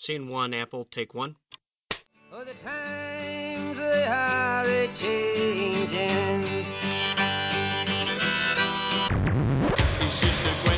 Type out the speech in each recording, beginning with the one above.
Scene one, Apple, take one. Oh, the times they are a changing. It's just a question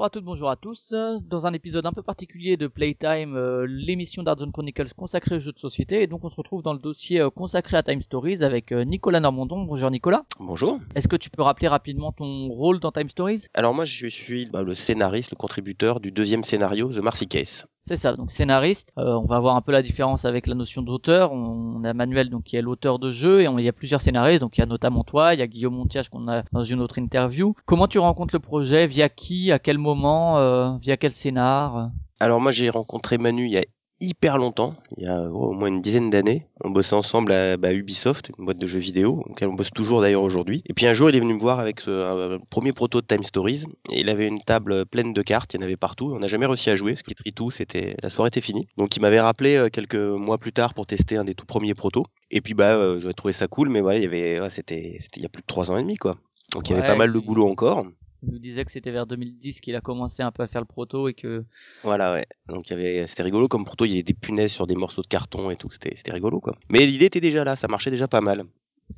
Bonjour à toutes, bonjour à tous. Dans un épisode un peu particulier de Playtime, euh, l'émission d'Artzone Chronicles consacrée aux jeux de société, et donc on se retrouve dans le dossier euh, consacré à Time Stories avec euh, Nicolas Normandon. Bonjour Nicolas. Bonjour. Est-ce que tu peux rappeler rapidement ton rôle dans Time Stories? Alors moi je suis bah, le scénariste, le contributeur du deuxième scénario, The Marcy Case. C'est ça, donc scénariste. Euh, on va voir un peu la différence avec la notion d'auteur. On, a Manuel donc qui est l'auteur de jeu et on, il y a plusieurs scénaristes. Donc il y a notamment toi, il y a Guillaume Montiage qu'on a dans une autre interview. Comment tu rencontres le projet? Via qui? À quel moment? Euh, Via quel scénar? Alors moi j'ai rencontré Manu il y a hyper longtemps, il y a oh, au moins une dizaine d'années. On bossait ensemble à bah, Ubisoft, une boîte de jeux vidéo, auquel on bosse toujours d'ailleurs aujourd'hui. Et puis un jour il est venu me voir avec ce, un, un premier proto de Time Stories. Et il avait une table pleine de cartes, il y en avait partout. On n'a jamais réussi à jouer, parce qu'il trie tout, c'était la soirée était finie. Donc il m'avait rappelé euh, quelques mois plus tard pour tester un des tout premiers protos. Et puis bah euh, j'avais trouvé ça cool, mais voilà, il y avait, ouais, c'était, c'était il y a plus de trois ans et demi quoi. Donc il y avait pas mal de boulot encore. Il nous disait que c'était vers 2010 qu'il a commencé un peu à faire le proto et que Voilà, ouais. Donc il y avait, c'était rigolo comme proto, il y avait des punaises sur des morceaux de carton et tout, c'était, c'était rigolo quoi. Mais l'idée était déjà là, ça marchait déjà pas mal.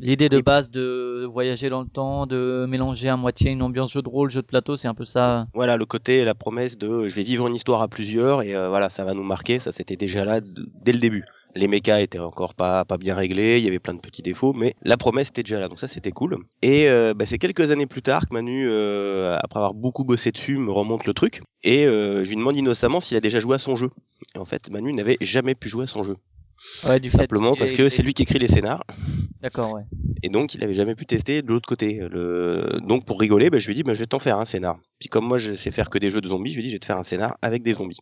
l'idée de Et- base de voyager dans le temps, de mélanger à moitié une ambiance jeu de rôle, jeu de plateau, c'est un peu ça. Voilà, le côté, la promesse de, je vais vivre une histoire à plusieurs et euh, voilà, ça va nous marquer, ça c'était déjà là dès le début. Les mechas étaient encore pas pas bien réglés, il y avait plein de petits défauts, mais la promesse était déjà là, donc ça c'était cool. Et euh, bah, c'est quelques années plus tard que Manu, euh, après avoir beaucoup bossé dessus, me remonte le truc et euh, je lui demande innocemment s'il a déjà joué à son jeu. Et en fait, Manu n'avait jamais pu jouer à son jeu, Ouais, du fait simplement parce que c'est lui qui écrit les scénars. D'accord, ouais. Et donc, il avait jamais pu tester de l'autre côté. Le... Donc, pour rigoler, bah, je lui ai dit, bah, je vais t'en faire un scénar. Puis comme moi, je sais faire que des jeux de zombies, je lui ai dit, je vais te faire un scénar avec des zombies.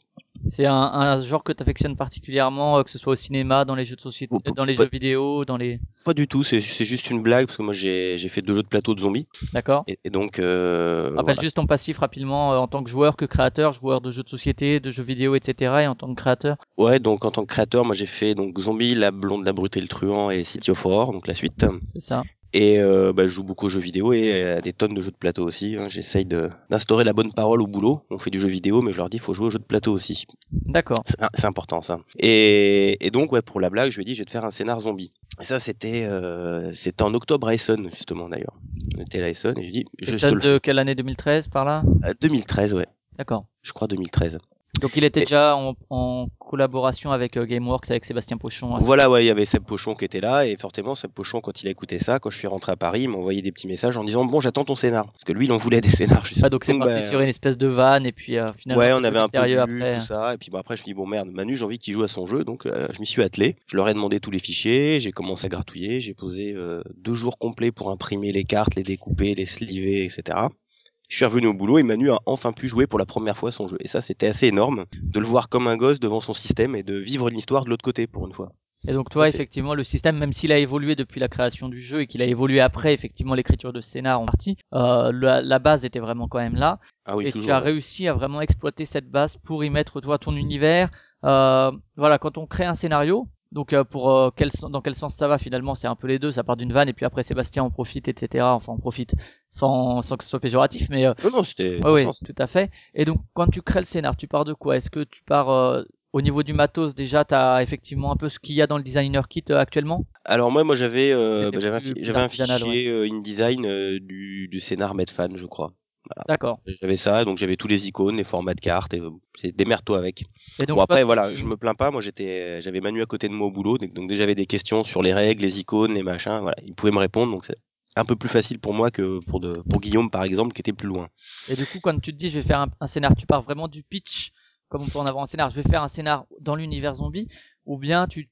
C'est un, un genre que tu affectionnes particulièrement, euh, que ce soit au cinéma, dans les jeux de société, Oh, dans les jeux vidéo, dans les. Pas du tout, c'est c'est juste une blague, parce que moi, j'ai j'ai fait deux jeux de plateau de zombies. D'accord. Et, et donc, euh, Rappelle voilà. juste ton passif rapidement euh, en tant que joueur, que créateur, joueur de jeux de société, de jeux vidéo, etc. Et en tant que créateur. ouais, donc en tant que créateur, moi, j'ai fait donc Zombie, La Blonde, La Brute et le Truand et City of Horror, donc la suite. C'est ça. Et euh, bah, je joue beaucoup aux jeux vidéo et à des tonnes de jeux de plateau aussi. hein. J'essaye de- d'instaurer la bonne parole au boulot. On fait du jeu vidéo, mais je leur dis, il faut jouer aux jeux de plateau aussi. D'accord. C'est important ça. Et, et donc ouais pour la blague je lui ai dit je vais te faire un scénar zombie. Et ça c'était euh, c'était en octobre à Essen justement d'ailleurs. On était à Essen et dit je C'est te celle le de quelle année? 2013 par là? Fais. Euh, 2013 ouais. D'accord. Je crois 2013. Donc il était déjà en, en collaboration avec euh, GameWorks, avec Sébastien Pochon. Voilà ouais il y avait Seb Pochon qui était là et forcément Seb Pochon quand il a écouté ça quand je suis rentré à Paris il m'a envoyé des petits messages en disant bon j'attends ton scénar parce que lui il en voulait des scénars justement. Ah, donc c'est parti bah, sur une espèce de vanne et puis euh, finalement Ouais, on avait un peu sérieux bu, après. tout ça, et puis bon après je me dis bon merde, Manu j'ai envie qu'il joue à son jeu, donc euh, je m'y suis attelé. Je leur ai demandé tous les fichiers, j'ai commencé à gratouiller, j'ai posé euh, deux jours complets pour imprimer les cartes, les découper, les sliver, etc. Je suis revenu au boulot et Manu a enfin pu jouer pour la première fois son jeu. Et ça c'était assez énorme de le voir comme un gosse devant son système et de vivre l'histoire de l'autre côté pour une fois. Et donc toi, effectivement, le système, même s'il a évolué depuis la création du jeu et qu'il a évolué après, effectivement, l'écriture de scénar en partie, euh, la, la base était vraiment quand même là. Ah oui, et toujours. tu as réussi à vraiment exploiter cette base pour y mettre toi ton univers. Euh, voilà, quand on crée un scénario, donc euh, pour euh, quel, dans quel sens ça va finalement, c'est un peu les deux. Ça part d'une vanne et puis après Sébastien en profite, etc. Enfin, on profite sans, sans que ce soit péjoratif, mais euh, Non non, c'était tout à fait. Et donc, quand tu crées le scénar, tu pars de quoi? Est-ce que tu pars euh, au niveau du matos déjà Tu as effectivement un peu ce qu'il y a dans le designer kit euh, actuellement? Alors moi moi j'avais euh, bah, j'avais un, fi- un fichier euh, InDesign euh, du, du scénar Medfan, je crois. D'accord. J'avais ça, donc j'avais tous les icônes, les formats de cartes, et euh, c'est démerde-toi avec. Et donc, bon après voilà, je me plains pas, moi j'étais, j'avais Manu à côté de moi au boulot, donc, donc déjà j'avais des questions sur les règles, les icônes, les machins, voilà, il pouvait me répondre, donc c'est un peu plus facile pour moi que pour de, pour Guillaume par exemple qui était plus loin. Et du coup, quand tu te dis je vais faire un, un scénar, tu pars vraiment du pitch, comme on peut en avoir un scénar, je vais faire un scénar dans l'univers zombie, ou bien tu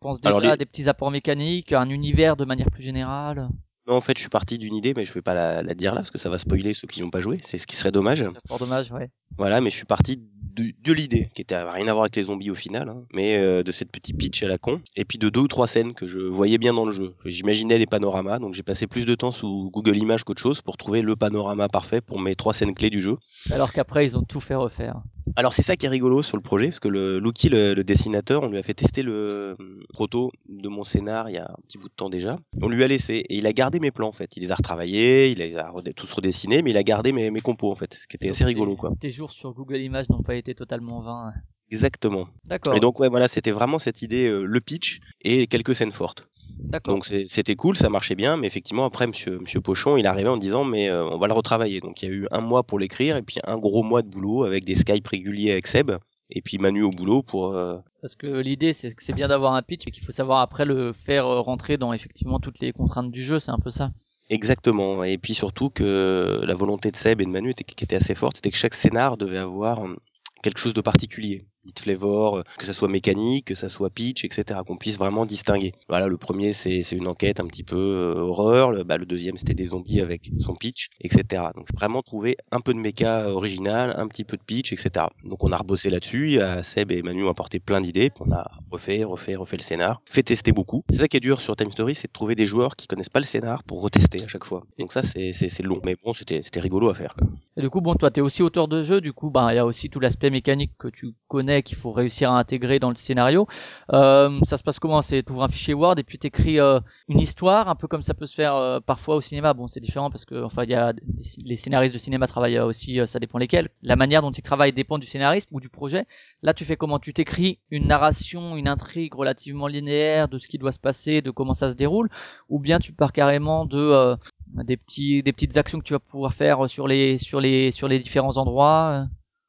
penses déjà Alors, les- à des petits apports mécaniques, un univers de manière plus générale? Non, en fait, je suis parti d'une idée, mais je vais pas la, la dire là parce que ça va spoiler ceux qui n'ont pas joué. C'est ce qui serait dommage. C'est fort dommage, ouais. Voilà, mais je suis parti de, de l'idée qui était rien à voir avec les zombies au final, hein, mais euh, de cette petite pitch à la con, et puis de deux ou trois scènes que je voyais bien dans le jeu. J'imaginais des panoramas, donc j'ai passé plus de temps sous Google Images qu'autre chose pour trouver le panorama parfait pour mes trois scènes clés du jeu. Alors qu'après, ils ont tout fait refaire. Alors c'est ça qui est rigolo sur le projet, parce que le Lucky, le, le dessinateur, on lui a fait tester le hum, proto de mon scénar il y a un petit bout de temps déjà. On lui a laissé et il a gardé mes plans en fait. Il les a retravaillés, il les a tous redessinés, mais il a gardé mes, mes compos en fait, ce qui était assez rigolo tes- quoi. Tes jours sur Google Images n'ont pas été totalement vains. Exactement. D'accord. Et donc ouais voilà, c'était vraiment cette idée, euh, le pitch et quelques scènes fortes. D'accord. Donc c'est- c'était cool, ça marchait bien, mais effectivement après Monsieur Monsieur Pochon, il arrivé en disant mais euh, on va le retravailler. Donc il y a eu un mois pour l'écrire et puis un gros mois de boulot avec des Skype réguliers avec Seb et puis Manu au boulot pour euh, Parce que l'idée, c'est que c'est bien d'avoir un pitch, mais qu'il faut savoir après le faire euh, rentrer dans effectivement toutes les contraintes du jeu, c'est un peu ça. Exactement. Et puis surtout que la volonté de Seb et de Manu était, qui était assez forte, c'était que chaque scénar devait avoir euh, quelque chose de particulier. Beat flavor, euh, que ça soit mécanique, que ça soit pitch, etc. Qu'on puisse vraiment distinguer. Voilà, le premier c'est une enquête un petit peu euh, horreur. Le, bah, le deuxième c'était des zombies avec son pitch, etc. Donc vraiment trouver un peu de méca original, un petit peu de pitch, etc. Donc on a rebossé là-dessus. euh, Seb et Manu ont apporté plein d'idées. On a refait, refait, refait le scénar, fait tester beaucoup. C'est ça qui est dur sur Time Story, c'est de trouver des joueurs qui connaissent pas le scénar pour retester à chaque fois. Donc ça c'est long, mais bon c'était rigolo à faire. Et du coup, bon, toi, t'es aussi auteur de jeu, du coup, bah, il y a aussi tout l'aspect mécanique que tu connais, qu'il faut réussir à intégrer dans le scénario. Euh, ça se passe comment? C'est t'ouvres un fichier Word et puis t'écris euh, une histoire, un peu comme ça peut se faire euh, parfois au cinéma. Bon, c'est différent parce que, enfin, il y a des- les scénaristes de cinéma travaillent euh, aussi, ça dépend lesquels. La manière dont ils travaillent dépend du scénariste ou du projet. Là, tu fais comment? Tu t'écris une narration, une intrigue relativement linéaire de ce qui doit se passer, de comment ça se déroule, ou bien tu pars carrément de des petits des petites actions que tu vas pouvoir faire sur les sur les sur les différents endroits.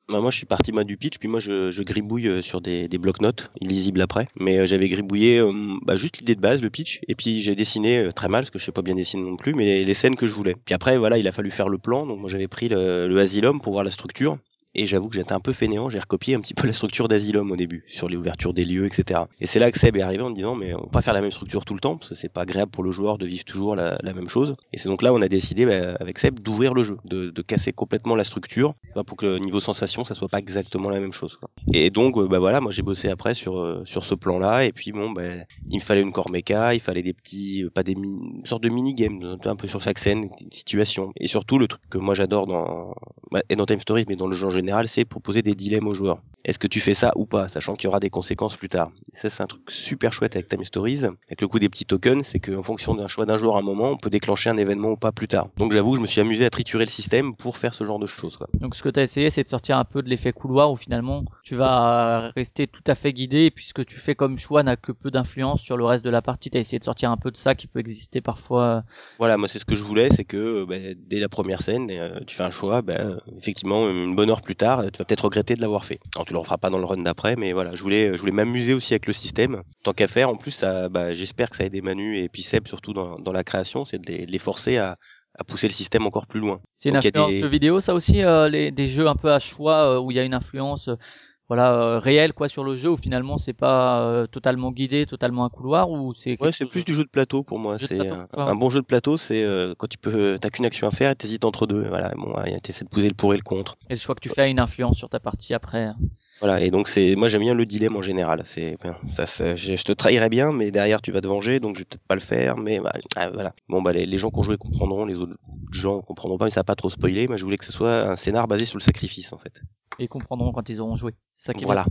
Bah, moi, je suis parti moi du pitch, puis moi je, je gribouille euh, sur des, des blocs-notes, illisibles après. Mais euh, j'avais gribouillé euh, bah, juste l'idée de base, le pitch, et puis j'ai dessiné euh, très mal, parce que je sais pas bien dessiner non plus, mais les, les scènes que je voulais. Puis après, voilà, il a fallu faire le plan, donc moi j'avais pris le, le Asylum pour voir la structure. Et j'avoue que j'étais un peu fainéant, j'ai recopié un petit peu la structure d'Asylum au début, sur les ouvertures des lieux, etc. Et c'est là que Seb est arrivé en me disant, mais on va pas faire la même structure tout le temps, parce que c'est pas agréable pour le joueur de vivre toujours la, la même chose. Et c'est donc là on a décidé, bah, avec Seb, d'ouvrir le jeu, de, de casser complètement la structure, bah, pour que le niveau sensation, ça soit pas exactement la même chose. Quoi. Et donc, euh, bah voilà, moi j'ai bossé après sur euh, sur ce plan-là, et puis bon, bah, il me fallait une core méca, il fallait des petits, euh, pas des une sorte de mini-game, un peu sur chaque scène, situation. Et surtout, le truc que moi j'adore dans, bah, et dans Time Stories, mais dans le en général, c'est proposer des dilemmes aux joueurs. Est-ce que tu fais ça ou pas, sachant qu'il y aura des conséquences plus tard. Et ça, c'est un truc super chouette avec Time Stories, avec le coup des petits tokens, c'est qu'en fonction d'un choix d'un joueur à un moment, on peut déclencher un événement ou pas plus tard. Donc j'avoue, je me suis amusé à triturer le système pour faire ce genre de choses. Quoi. Donc ce que tu as essayé, c'est de sortir un peu de l'effet couloir où finalement tu vas rester tout à fait guidé puisque tu fais comme choix n'a que peu d'influence sur le reste de la partie. Tu as essayé de sortir un peu de ça qui peut exister parfois. Voilà, moi c'est ce que je voulais, c'est que bah, dès la première scène, euh, tu fais un choix, bah, effectivement, une bonne heure plus tard, tu vas peut-être regretter de l'avoir fait. Alors tu le referas pas dans le run d'après, mais voilà, je voulais, je voulais m'amuser aussi avec le système. Tant qu'à faire, en plus, ça, bah, j'espère que ça a aidé Manu et puis Seb surtout dans, dans la création, c'est de les, de les forcer à, à pousser le système encore plus loin. C'est une Donc, influence des- jeu vidéo, ça aussi, euh, les, des jeux un peu à choix euh, où il y a une influence euh, voilà euh, réelle quoi sur le jeu où finalement c'est pas euh, totalement guidé, totalement un couloir ou c'est Ouais, c'est plus du jeu de plateau pour moi. C'est un, ouais. un bon jeu de plateau, c'est euh, quand tu peux, t'as qu'une action à faire et t'hésites entre deux. Voilà, bon, t'essaies de poser le pour et le contre. et le choix que tu fais a une influence sur ta partie après. Voilà, et donc c'est, moi j'aime bien le dilemme en général. C'est, ben, ça, ça- je, je te trahirais bien, mais derrière tu vas te venger, donc je vais peut-être pas le faire, mais bah, ah, voilà. Bon bah les, les gens qui ont joué comprendront, les autres gens comprendront pas, mais ça va pas trop spoiler. Moi je voulais que ce soit un scénar basé sur le sacrifice en fait. Et comprendront quand ils auront joué. C'est ça qui est Voilà.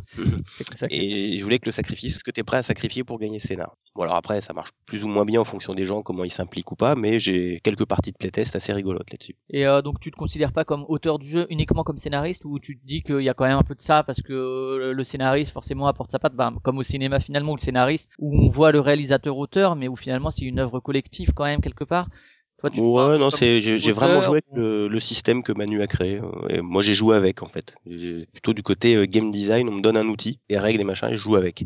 ça qui est Et je voulais que le sacrifice, ce que t'es prêt à sacrifier pour gagner ce scénar. Bon alors après ça marche plus ou moins bien en fonction des gens, comment ils s'impliquent ou pas, mais j'ai quelques parties de playtest assez rigolotes là-dessus. Et euh, donc tu te considères pas comme auteur du jeu uniquement comme scénariste ou tu te dis qu'il y a quand même un peu de ça parce que euh, le scénariste forcément apporte sa patte, bah, comme au cinéma finalement où le scénariste où on voit le réalisateur auteur mais où finalement c'est une œuvre collective quand même quelque part. Toi tu Ouais, non, c'est, j'ai, vraiment joué avec le, le système que Manu a créé. euh, Et moi, j'ai joué avec, en fait. Plutôt du côté euh, game design, on me donne un outil, des règles, des machins, et je joue avec.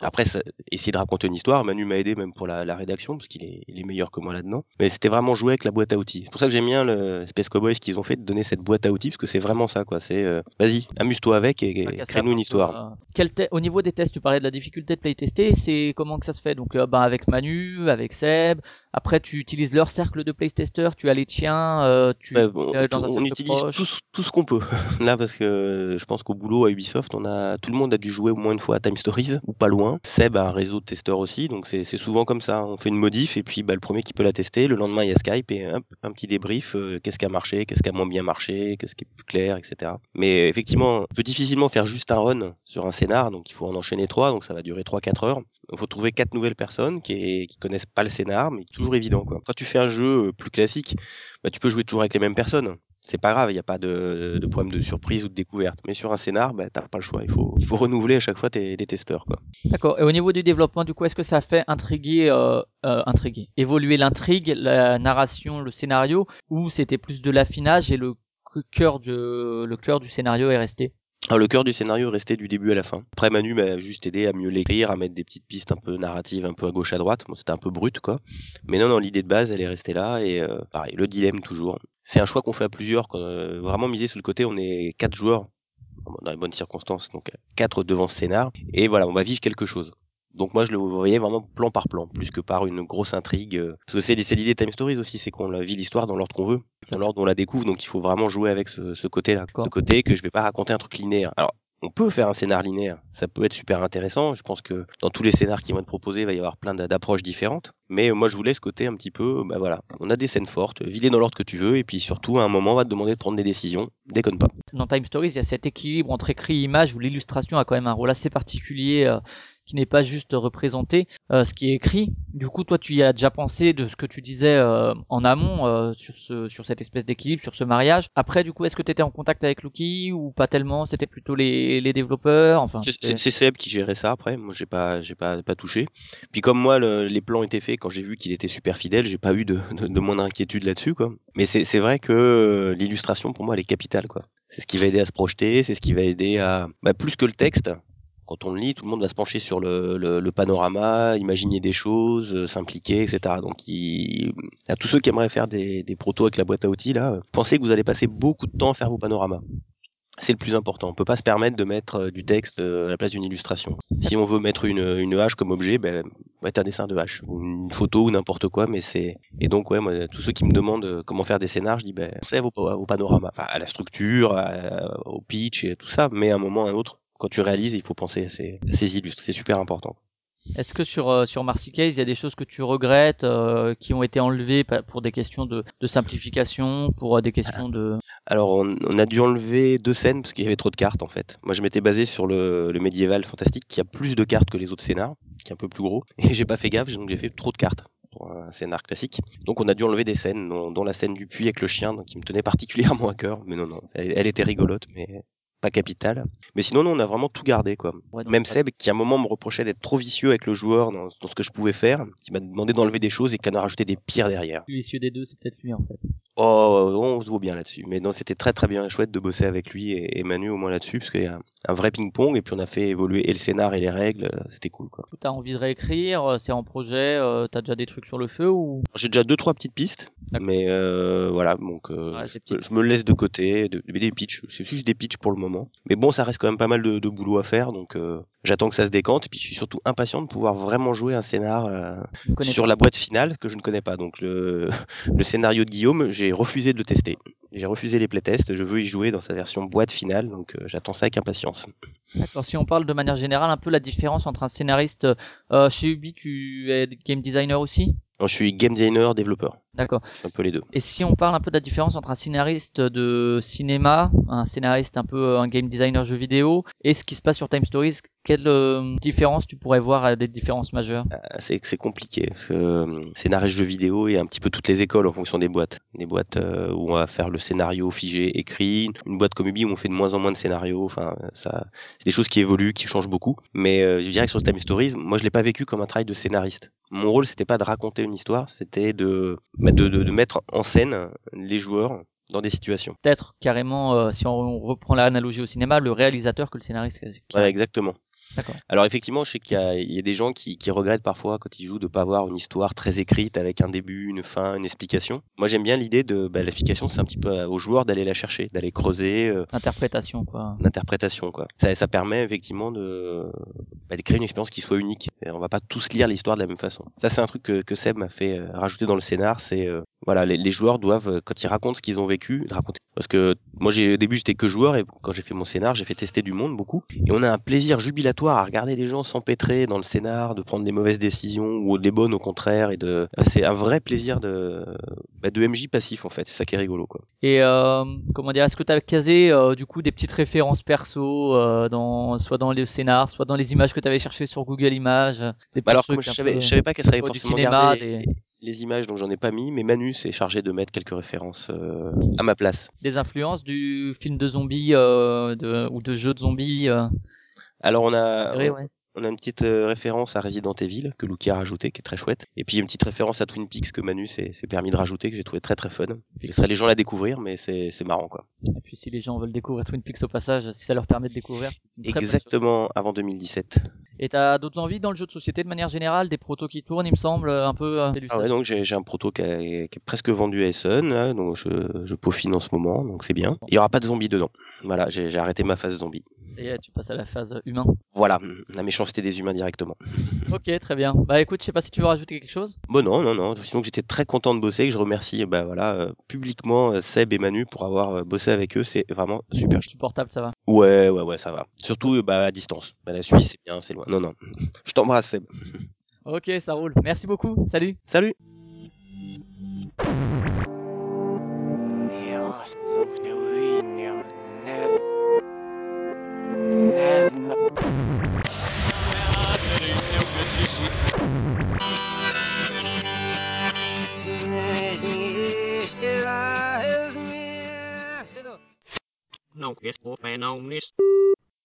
Après, ça, essayer de raconter une histoire, Manu m'a aidé même pour la, la rédaction, parce qu'il est, il est meilleur que moi là-dedans. Mais c'était vraiment jouer avec la boîte à outils. C'est pour ça que j'aime bien le Space Cowboys qu'ils ont fait, de donner cette boîte à outils, parce que c'est vraiment ça, quoi. C'est, euh, vas-y, amuse-toi avec et, crée-nous un une histoire. euh, quel Au niveau des tests, tu parlais de la difficulté de playtester, c'est comment que ça se fait? Donc euh, bah, avec Manu, avec Seb, après tu utilises leur cercle de playtesters, tu as les tiens, euh, tu Ouais, bon, dans un on utilise tout, tout ce qu'on peut. Là, parce que je pense qu'au boulot à Ubisoft, on a tout le monde a dû jouer au moins une fois à Time Stories ou pas loin. Seb a un réseau de testeurs aussi, donc c'est souvent comme ça. On fait une modif et puis bah, le premier qui peut la tester, le lendemain il y a Skype et un petit débrief, euh, qu'est-ce qui a marché, qu'est-ce qui a moins bien marché, qu'est-ce qui est plus clair, etc. Mais effectivement, on peut difficilement faire juste un run sur un scénar, donc il faut en enchaîner trois, donc ça va durer 3-4 heures. Il faut trouver quatre nouvelles personnes qui, qui connaissent pas le scénar, mais toujours évident. Quand tu fais un jeu euh, plus classique, bah, tu peux jouer toujours avec les mêmes personnes c'est pas grave, il n'y a pas de, de, problème de surprise ou de découverte. Mais sur un scénar, bah, t'as pas le choix. Il faut, il faut renouveler à chaque fois tes, les testeurs, quoi. D'accord. Et au niveau du développement, du coup, est-ce que ça fait intriguer, euh, euh, intriguer, évoluer l'intrigue, la narration, le scénario, ou c'était plus de l'affinage et le cœur de, le cœur du scénario est resté? Alors, le cœur du scénario est resté du début à la fin. Après, Manu m'a juste aidé à mieux l'écrire, à mettre des petites pistes un peu narratives, un peu à gauche à droite. Bon, c'était un peu brut, quoi. Mais non, non, l'idée de base, elle est restée là. Et euh, pareil, le dilemme toujours. C'est un choix qu'on fait à plusieurs. Quand, euh, vraiment misé sur le côté, on est quatre joueurs dans les bonnes circonstances, donc quatre devant ce scénar. Et voilà, on va vivre quelque chose. Donc moi je le voyais vraiment plan par plan, plus que par une grosse intrigue. euh, Parce que c'est c'est l'idée Time Stories aussi, c'est qu'on la vit l'histoire dans l'ordre qu'on veut, dans l'ordre où on la découvre, donc il faut vraiment jouer avec ce, ce côté-là. Ce côté que je vais pas raconter un truc linéaire. Alors on peut faire un scénar linéaire, ça peut être super intéressant. Je pense que dans tous les scénars qui vont être proposés, il va y avoir plein d'a- d'approches différentes. Mais euh, moi, je voulais ce côté un petit peu, bah voilà, on a des scènes fortes, vis-les dans l'ordre que tu veux, et puis surtout, à un moment, on va te demander de prendre des décisions. Déconne pas. Dans Time Stories, il y a cet équilibre entre écrit et image où l'illustration a quand même un rôle assez particulier euh, qui n'est pas juste représenté euh, ce qui est écrit. Du coup, toi, tu y as déjà pensé de ce que tu disais euh, en amont euh, sur ce sur cette espèce d'équilibre, sur ce mariage. Après, du coup, est-ce que tu étais en contact avec Lucky ou pas tellement? C'était plutôt les, les développeurs? Enfin, C'est- Seb qui gérait ça après. Moi, j'ai pas, j'ai pas, pas touché. Puis comme moi, le- les plans étaient faits, quand j'ai vu qu'il était super fidèle, j'ai pas eu de, de, de moindre inquiétude là-dessus, quoi. Mais c'est vrai que euh, l'illustration, pour moi, elle est capitale, quoi. C'est ce qui va aider à se projeter, c'est ce qui va aider à, bah, plus que le texte. Quand on le lit, tout le monde va se pencher sur le, le, le panorama, imaginer des choses, euh, s'impliquer, etc. Donc, il... à tous ceux qui aimeraient faire des, des protos avec la boîte à outils, là, pensez que vous allez passer beaucoup de temps à faire vos panoramas. C'est le plus important. On peut pas se permettre de mettre euh, du texte euh, à la place d'une illustration. Si on veut mettre une, une hache comme objet, ben, mettre un dessin de hache, ou une photo ou n'importe quoi, mais c'est et donc ouais, moi, tous ceux qui me demandent comment faire des scénars, je dis ben, pensez à vos, panoramas, Enfin, à la structure, au pitch et tout ça, mais à un moment ou à un autre, quand tu réalises, il faut penser à ces, à ces illustres, c'est super important. Est-ce que sur euh, sur Marcy Case, il y a des choses que tu regrettes euh, qui ont été enlevées pour des questions de, de simplification, pour euh, des questions de Alors on, on a dû enlever deux scènes parce qu'il y avait trop de cartes en fait. Moi je m'étais basé sur le, le médiéval fantastique qui a plus de cartes que les autres scénars, qui est un peu plus gros, et j'ai pas fait gaffe, donc j'ai fait trop de cartes pour un scénar classique. Donc on a dû enlever des scènes, dont, dont la scène du puits avec le chien, donc, qui me tenait particulièrement à cœur, mais non non, elle, elle était rigolote, mais pas capitale. Mais sinon non, on a vraiment tout gardé quoi. Ouais, Même Seb qui à un moment me reprochait d'être trop vicieux avec le joueur dans, dans ce que je pouvais faire, qui m'a demandé d'enlever des choses et qui en a rajouté des pires derrière. plus vicieux des deux, c'est peut-être lui en fait. Oh, on se vaut bien là-dessus. Mais non, c'était très très bien chouette de bosser avec lui et, et Manu au moins là-dessus, parce qu'il y a un, un vrai ping-pong et puis on a fait évoluer et le scénar et les règles, euh, c'était cool quoi. T'as envie de réécrire, euh, c'est en projet, euh, t'as déjà des trucs sur le feu ou? J'ai déjà deux trois petites pistes, mais euh, voilà, donc euh, Ouais, je me laisse de côté, de, des pitchs, c'est juste des pitchs pour le moment. Mais bon, ça reste quand même pas mal de, de boulot à faire, donc euh, j'attends que ça se décante et puis je suis surtout impatient de pouvoir vraiment jouer un scénar euh, sur la boîte finale que je ne connais pas. Donc le, le scénario de Guillaume, j'ai refusé de le tester. J'ai refusé les playtests, je veux y jouer dans sa version boîte finale, donc euh, j'attends ça avec impatience. D'accord. Si on parle de manière générale, un peu la différence entre un scénariste euh, chez Ubi, tu es game designer aussi? Donc, je suis game designer, développeur, D'accord. un peu les deux. Et si on parle un peu de la différence entre un scénariste de cinéma, un scénariste un peu euh, un game designer jeu vidéo, et ce qui se passe sur Time Stories, quelle euh, différence tu pourrais voir à des différences majeures? Euh, C'est c'est compliqué. euh, scénariste jeu vidéo, a un petit peu toutes les écoles en fonction des boîtes. Des boîtes euh, où on va faire le scénario figé, écrit, une boîte comme Ubi où on fait de moins en moins de scénarios. Enfin, ça, c'est des choses qui évoluent, qui changent beaucoup. Mais euh, je dirais que sur Time Stories, moi je l'ai pas vécu comme un travail de scénariste. Mon rôle, c'était pas de raconter une histoire, c'était de, de, de, de mettre en scène les joueurs dans des situations. Peut-être carrément, euh, si on reprend l'analogie au cinéma, le réalisateur que le scénariste. qui- Voilà, exactement. Alors effectivement, je sais qu'il y y a des gens qui, qui regrettent parfois quand ils jouent de pas avoir une histoire très écrite avec un début, une fin, une explication. Moi, j'aime bien l'idée de bah, l'explication, c'est un petit peu aux joueurs d'aller la chercher, d'aller creuser euh, Interprétation, quoi. l'interprétation, quoi. Ça, ça permet effectivement de, bah, de créer une expérience qui soit unique. On va pas tous lire l'histoire de la même façon. Ça, c'est un truc que, que Seb m'a fait euh, rajouter dans le scénar. C'est euh, voilà, les, les joueurs doivent, euh, quand ils racontent ce qu'ils ont vécu, raconter. Parce que moi, j'ai au début, j'étais que joueur et quand j'ai fait mon scénar, j'ai fait tester du monde beaucoup. Et on a un plaisir jubilatoire à regarder les gens s'empêtrer dans le scénar, de prendre des mauvaises décisions ou des bonnes au contraire. Et de, c'est un vrai plaisir de, bah, de MJ passif en fait. C'est ça qui est rigolo quoi. Et euh, comment dire, est-ce que tu as casé euh, du coup des petites références perso euh, dans soit dans les scénars, soit dans les images que tu avais cherchées sur Google Images, des Bah petits alors, moi, je savais, je savais pas qu'elle serait soit du cinéma, des, les images, donc j'en ai pas mis. Mais Manu s'est chargé de mettre quelques références euh, à ma place. des influences du film de zombies euh, de, ou de jeux de zombies euh, Alors on a, ouais. On a une petite euh, référence à Resident Evil que Lucky a rajouté, qui est très chouette. Et puis une petite référence à Twin Peaks que Manu s'est permis de rajouter, que j'ai trouvé très très fun. Je laisserai les gens la découvrir, mais c'est marrant quoi. Et puis si les gens veulent découvrir Twin Peaks au passage, si ça leur permet de découvrir, c'est. Exactement avant 2017. Et t'as d'autres envies dans le jeu de société de manière générale, des protos qui tournent, il me semble, un peu. euh, Ah ouais, donc j'ai un proto qui est, qui est presque vendu à Essen, hein, donc je, je peaufine en ce moment, donc c'est bien. Il y aura pas de zombies dedans. Voilà, j'ai arrêté ma phase zombie. Et euh, tu passes à la phase humain. Voilà, la méchanceté des humains directement. Ok, très bien. Bah écoute, je sais pas si tu veux rajouter quelque chose. Bon non, non, non. Sinon que j'étais très content de bosser, et que je remercie bah voilà euh, publiquement euh, Seb et Manu pour avoir euh, bossé avec eux, c'est vraiment super. Supportable, ça va. Ouais, ouais, ouais, ça va. Surtout euh, bah à distance. Bah, la Suisse c'est bien, c'est loin. Non, non. Je t'embrasse Seb. Ok, ça roule. Merci beaucoup. Salut. Salut. No, it's open on this.